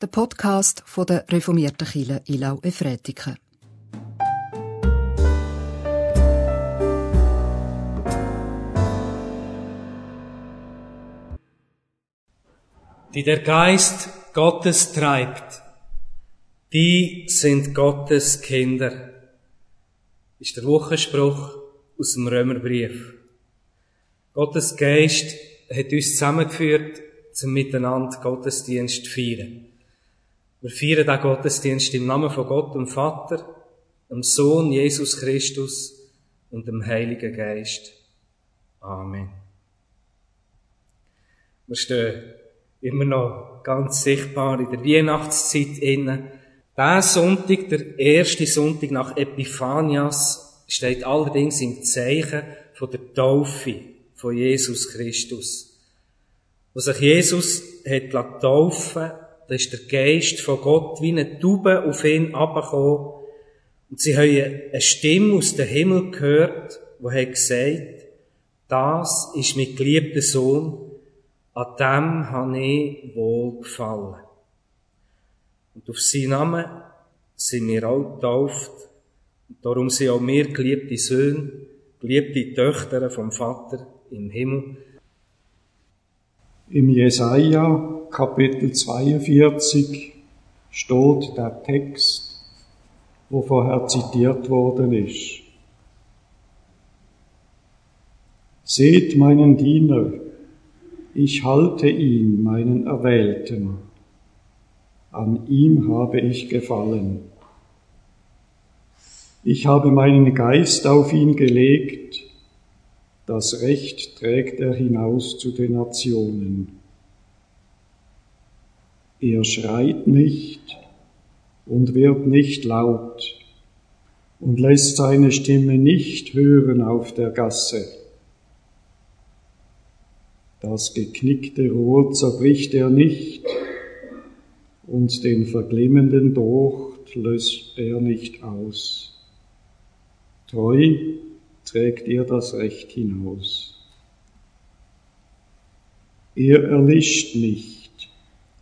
der Podcast von der reformierten Kirche Ilau Efretiken. Die der Geist Gottes treibt, die sind Gottes Kinder, ist der Wochenspruch aus dem Römerbrief. Gottes Geist hat uns zusammengeführt, zum Miteinander Gottesdienst feiern. Wir feiern den Gottesdienst im Namen von Gott, dem Vater, dem Sohn Jesus Christus und dem Heiligen Geist. Amen. Wir stehen immer noch ganz sichtbar in der Weihnachtszeit inne. Der Sonntag, der erste Sonntag nach Epiphanias, steht allerdings im Zeichen von der Taufe von Jesus Christus. Wo sich Jesus hat taufen da ist der Geist von Gott wie eine Taube auf ihn abgekommen. Und sie haben eine Stimme aus dem Himmel gehört, die hat gesagt, das ist mein geliebter Sohn, an dem habe ich wohl gefallen. Und auf seinen Namen sind wir auch getauft. Und darum sind auch wir geliebte Söhne, geliebte Töchter vom Vater im Himmel. Im Jesaja Kapitel 42 steht der Text, wo vorher zitiert worden ist. Seht meinen Diener, ich halte ihn, meinen Erwählten, an ihm habe ich gefallen. Ich habe meinen Geist auf ihn gelegt, das Recht trägt er hinaus zu den Nationen. Er schreit nicht und wird nicht laut und lässt seine Stimme nicht hören auf der Gasse. Das geknickte Rohr zerbricht er nicht und den verglimmenden Docht löst er nicht aus. Treu trägt er das Recht hinaus. Er erlischt nicht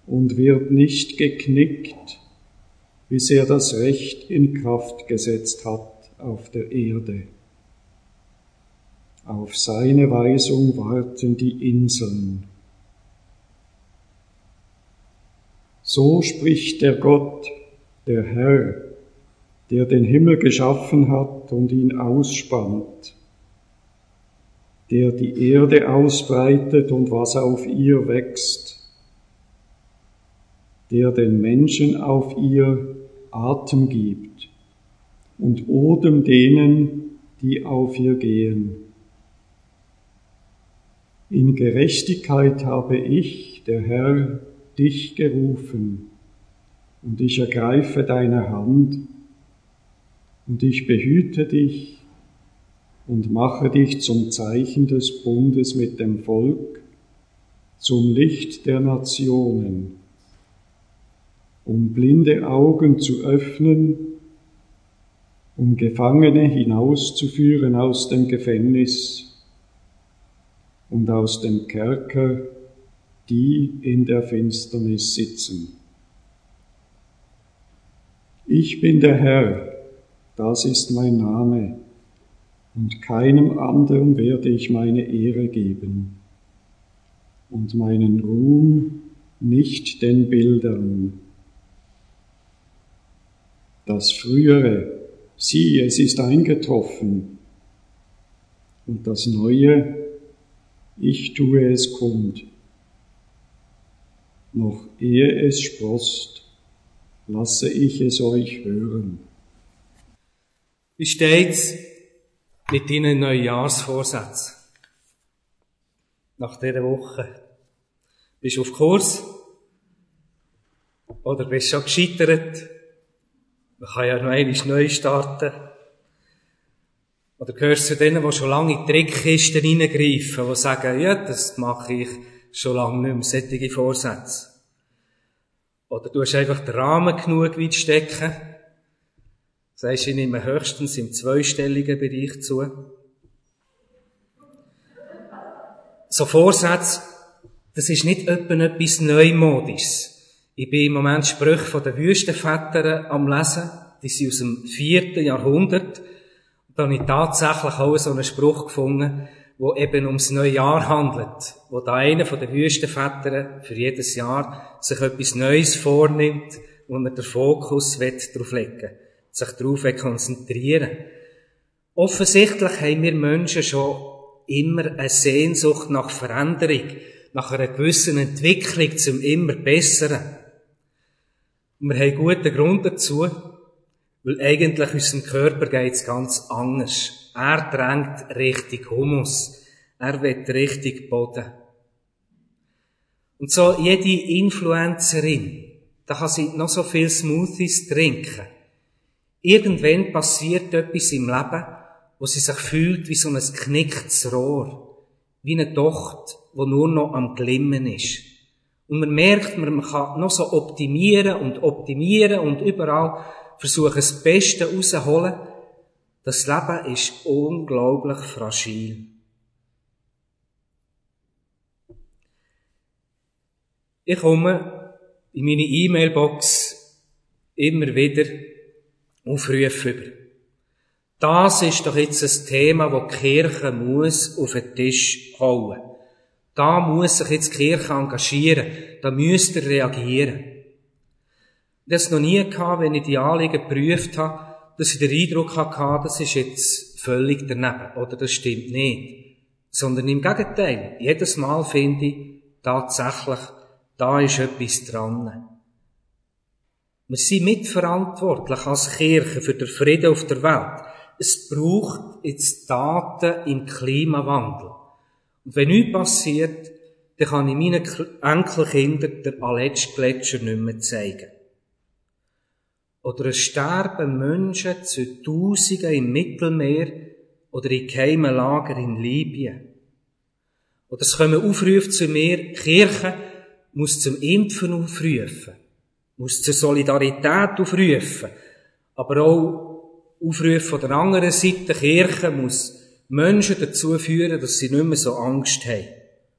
und wird nicht geknickt, bis er das Recht in Kraft gesetzt hat auf der Erde. Auf seine Weisung warten die Inseln. So spricht der Gott, der Herr, der den Himmel geschaffen hat und ihn ausspannt, der die Erde ausbreitet und was auf ihr wächst, der den Menschen auf ihr Atem gibt und Odem denen, die auf ihr gehen. In Gerechtigkeit habe ich, der Herr, dich gerufen, und ich ergreife deine Hand, und ich behüte dich und mache dich zum Zeichen des Bundes mit dem Volk, zum Licht der Nationen um blinde Augen zu öffnen, um Gefangene hinauszuführen aus dem Gefängnis und aus dem Kerker, die in der Finsternis sitzen. Ich bin der Herr, das ist mein Name, und keinem anderen werde ich meine Ehre geben und meinen Ruhm nicht den Bildern, das Frühere, sieh, es ist eingetroffen. Und das Neue, ich tue es kund. Noch ehe es sprost, lasse ich es euch hören. Wie steht's mit deinen Neujahrsvorsätzen? Nach dieser Woche. Bist du auf Kurs? Oder bist du schon gescheitert? Man kann ja noch einmal neu starten. Oder gehörst du zu denen, die schon lange in die Trickkisten reingreifen, die sagen, ja, das mache ich schon lange nicht mehr, sättige Vorsätze. Oder du hast einfach den Rahmen genug weit stecken. Sagst, ich nehme höchstens im zweistelligen Bereich zu. So Vorsätze, das ist nicht etwas Neumodisches. Ich bin im Moment Sprüche von den Wüstenvätern am Lesen. Die sind aus dem vierten Jahrhundert. Da habe ich tatsächlich auch so einen Spruch gefunden, wo eben ums neue Jahr handelt. Wo da einer von den Wüstenvätern für jedes Jahr sich etwas Neues vornimmt, wo er den Fokus darauf legen will, sich darauf konzentrieren Offensichtlich haben wir Menschen schon immer eine Sehnsucht nach Veränderung, nach einer gewissen Entwicklung zum immer Besseren. Und wir haben guten Grund dazu, weil eigentlich unserem Körper geht's ganz anders. Er drängt richtig Humus. Er wird richtig Boden. Und so jede Influencerin, da kann sie noch so viel Smoothies trinken. Irgendwann passiert etwas im Leben, wo sie sich fühlt wie so ein geknicktes Rohr. Wie eine Tochter, wo nur noch am Glimmen ist. Und man merkt, man kann noch so optimieren und optimieren und überall versuchen, das Beste rauszuholen. Das Leben ist unglaublich fragil. Ich komme in meine E-Mail-Box immer wieder Aufrufe über. Das ist doch jetzt ein Thema, das die Kirche muss auf den Tisch hauen. Da muss sich jetzt die Kirche engagieren. Da müsst ihr reagieren. Ich habe es noch nie gehabt, wenn ich die Anliegen geprüft habe, dass ich den Eindruck hatte, das ist jetzt völlig daneben oder das stimmt nicht. Sondern im Gegenteil. Jedes Mal finde ich tatsächlich, da ist etwas dran. Wir sind mitverantwortlich als Kirche für den Frieden auf der Welt es braucht jetzt Daten im Klimawandel. Und wenn nichts passiert, dann kann ich meinen Enkelkindern den Aletsch-Gletscher nicht mehr zeigen. Oder es sterben Menschen zu Tausenden im Mittelmeer oder in geheimen Lager in Libyen. Oder es kommen Aufrufe zu mir, Kirche muss zum Impfen aufrufen, muss zur Solidarität aufrufen, aber auch Aufruf von der anderen Seite, Kirche muss Menschen dazu führen, dass sie nicht mehr so Angst haben.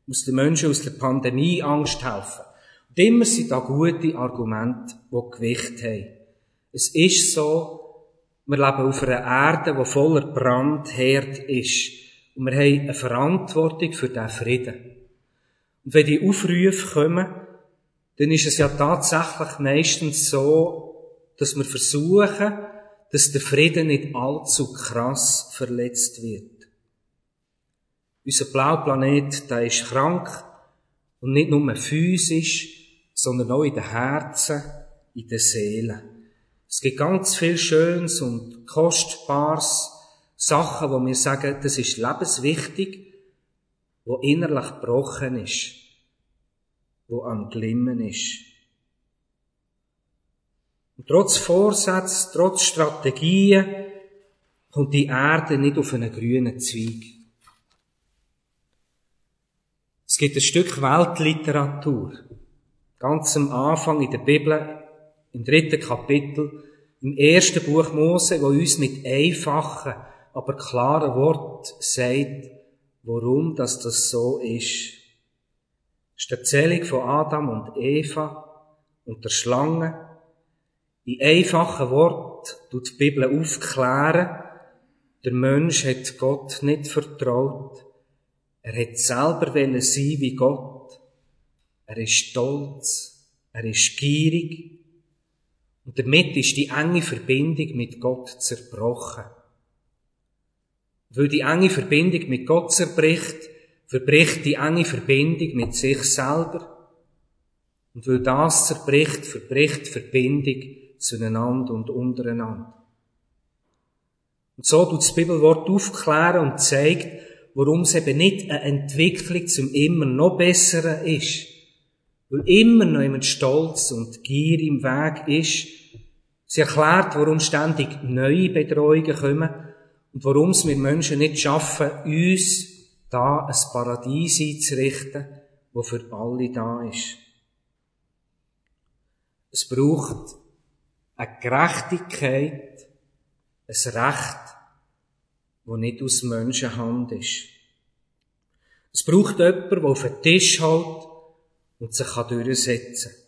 Muss den Menschen aus der Pandemie Angst helfen. Und immer sind da gute Argumente, die Gewicht haben. Es ist so, wir leben auf einer Erde, die voller Brandherd ist. Und wir haben eine Verantwortung für diesen Frieden. Und wenn die Aufrufe kommen, dann ist es ja tatsächlich meistens so, dass wir versuchen, dass der Frieden nicht allzu krass verletzt wird. Unser Blauplanet, der ist krank und nicht nur physisch, sondern auch in den Herzen, in den Seelen. Es gibt ganz viel Schönes und Kostbares, Sachen, wo wir sagen, das ist lebenswichtig, wo innerlich gebrochen ist, wo am Glimmen ist. Und trotz Vorsätze, trotz Strategien, kommt die Erde nicht auf einen grünen Zweig. Es gibt ein Stück Weltliteratur. Ganz am Anfang in der Bibel, im dritten Kapitel, im ersten Buch Mose, wo uns mit einfachen, aber klaren Wort sagt, warum das, das so ist. Das ist die Erzählung von Adam und Eva und der Schlange, in einfachen Wort tut die Bibel aufklären, der Mensch hat Gott nicht vertraut. Er hat selber sein wie Gott. Er ist stolz. Er ist gierig. Und damit ist die enge Verbindung mit Gott zerbrochen. Weil die enge Verbindung mit Gott zerbricht, verbricht die enge Verbindung mit sich selber. Und weil das zerbricht, verbricht die Verbindung zueinander und untereinander. Und so tut das Bibelwort aufklären und zeigt, warum es eben nicht eine Entwicklung zum immer noch Besseren ist. Weil immer noch jemand Stolz und Gier im Weg ist. Sie erklärt, warum ständig neue Bedrohungen kommen und warum es wir Menschen nicht schaffen, uns da ein Paradies einzurichten, wo für alle da ist. Es braucht eine Gerechtigkeit, ein Recht, das nicht aus Menschenhand ist. Es braucht jemanden, der auf den Tisch hält und sich durchsetzen kann.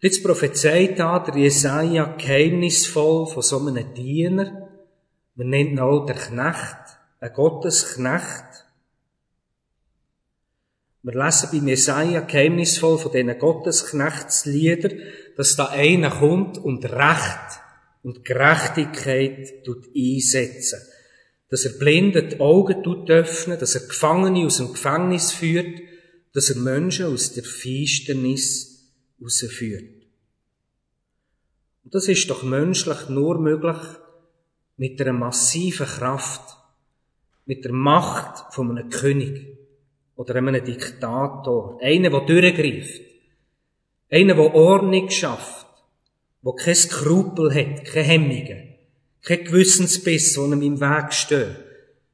Jetzt prophezeit da der Jesaja geheimnisvoll von so einem Diener. Man nennt ihn auch der Knecht, ein Gottesknecht. Wir lesen bei Jesaja geheimnisvoll von diesen Gottesknechtslieder, dass da einer kommt und Recht und Gerechtigkeit tut einsetzen. Dass er Blinden die Augen tut öffnen, dass er Gefangene aus dem Gefängnis führt, dass er Menschen aus der Finsternis rausführt. Und das ist doch menschlich nur möglich mit einer massiven Kraft, mit der Macht von einem König oder einem Diktator. Einer, der durchgreift. Einer, der Ordnung schafft. Der kein Skrupel hat, keine Hemmungen. Kein Gewissensbiss, der ihm im Weg steht.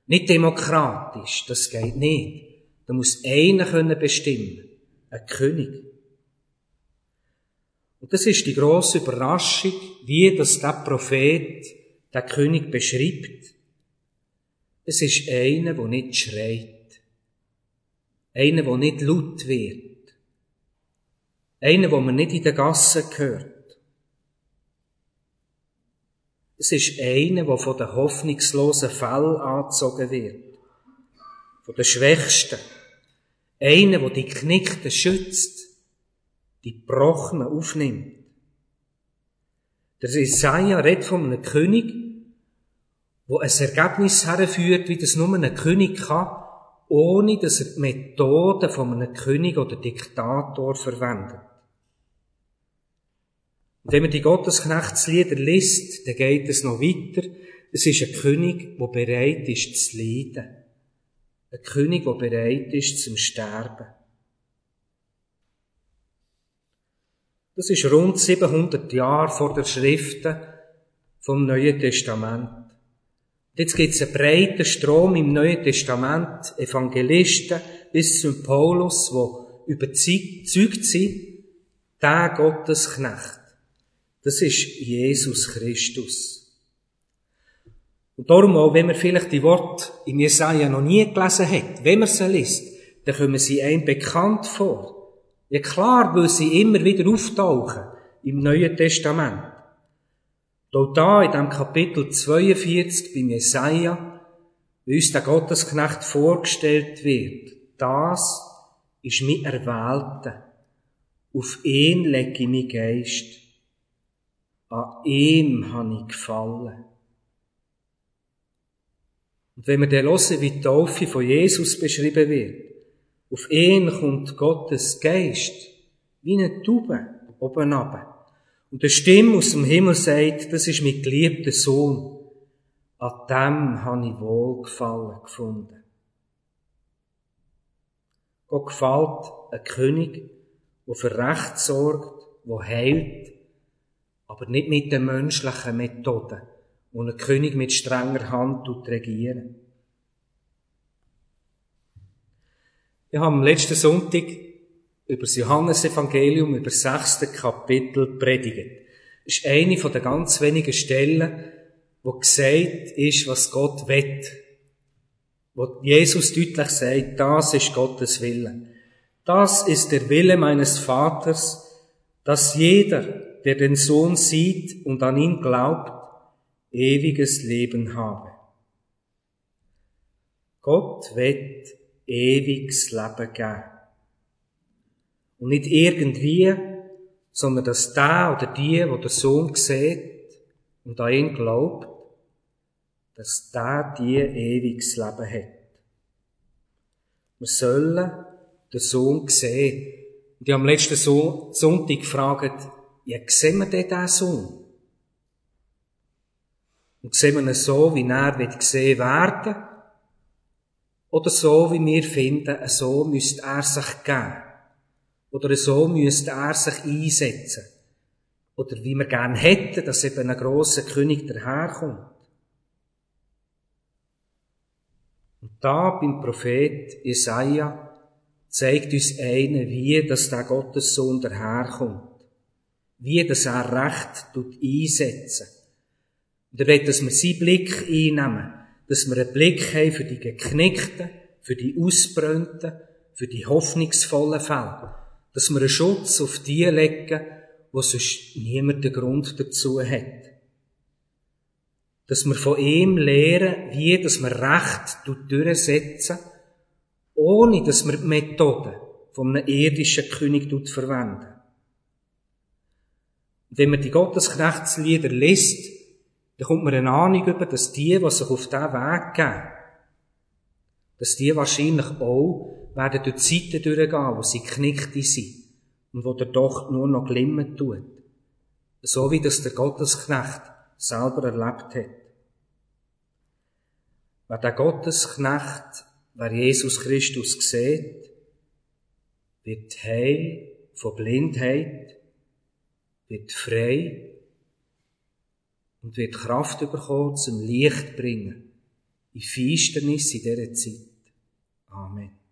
Nicht demokratisch, das geht nicht. Da muss einer können bestimmen. Ein König. Und das ist die grosse Überraschung, wie das der Prophet der König beschreibt. Es ist einer, der nicht schreit. Einer, der nicht laut wird. Einer, wo man nicht in der Gasse hört. Es ist einer, der von den hoffnungslosen Fällen angezogen wird. Von den Schwächsten. Einer, der die Knickten schützt. Die Brochenen aufnimmt. Der Jesaja redet von einem König, wo ein Ergebnis herführt, wie das nur ein König kann, ohne dass er die Methoden von einem König oder Diktator verwendet. Und wenn man die Gottesknechtslieder liest, dann geht es noch weiter. Es ist ein König, der bereit ist zu leiden. Ein König, der bereit ist zum Sterben. Das ist rund 700 Jahre vor der Schriften vom Neuen Testament. Jetzt gibt es einen breiten Strom im Neuen Testament, Evangelisten bis zum Paulus, wo überzeugt sind, der Gottesknecht. Das ist Jesus Christus. Und darum auch, wenn man vielleicht die Worte in Jesaja noch nie gelesen hat, wenn man sie liest, dann kommen sie einem bekannt vor. Ja klar, weil sie immer wieder auftauchen im Neuen Testament. Auch da in dem Kapitel 42 beim Jesaja, wie uns der Gottesknecht vorgestellt wird, das ist mein Erwählter. Auf ihn lege ich mein Geist. An ihm habe ich gefallen. Und wenn wir dann hören, wie die Taufe von Jesus beschrieben wird, auf ihn kommt Gottes Geist, wie eine Taube, oben runter. Und eine Stimme aus dem Himmel sagt, das ist mein geliebter Sohn. An dem habe ich Wohlgefallen gefunden. Gott gefällt ein König, der für Recht sorgt, der heilt, aber nicht mit den menschlichen Methoden, wo ein König mit strenger Hand regieren. Wir haben am letzten Sonntag über das Johannesevangelium, über das sechste Kapitel predigt. Das ist eine von den ganz wenigen Stellen, wo gesagt ist, was Gott will. Wo Jesus deutlich sagt, das ist Gottes Wille. Das ist der Wille meines Vaters, dass jeder, der den Sohn sieht und an ihn glaubt, ewiges Leben habe. Gott wird ewiges Leben geben. Und nicht irgendwie, sondern dass der oder die, wo der Sohn sieht und an ihn glaubt, dass der die ewiges Leben hat. Wir sollen den Sohn sehen. Und ich am letzten Sonntag gefragt, ja, sehen wir denn diesen Sohn? Und sehen wir ihn so, wie er gesehen werden Oder so, wie wir finden, so müsste er sich geben? Oder so müsste er sich einsetzen. Oder wie wir gern hätten, dass eben ein grosser König daherkommt. Und da beim Prophet Jesaja zeigt uns einer, wie dass der Gottessohn daherkommt. Wie dass er Recht tut einsetzen. Und er will, dass wir seinen Blick einnehmen. Dass wir einen Blick haben für die Geknickten, für die Ausbrannten, für die hoffnungsvollen Fälle dass wir einen Schutz auf die legen, wo sonst niemand den Grund dazu hat. Dass wir von ihm lehren, wie dass wir Recht durchsetzen, ohne dass wir die Methoden einem irdischen König verwenden. Wenn man die Gottesknechtslieder liest, dann kommt man eine Ahnung über, dass die, die sich auf diesen Weg geben, dass die wahrscheinlich auch werden durch Zeiten durchgehen, wo sie knickte sind und wo der doch nur noch glimmen tut. So wie das der Gottesknecht selber erlebt hat. Wer der Gottesknecht, wer Jesus Christus sieht, wird heil von Blindheit, wird frei und wird Kraft bekommen zum Licht bringen in Finsternis in dieser Zeit. Amen.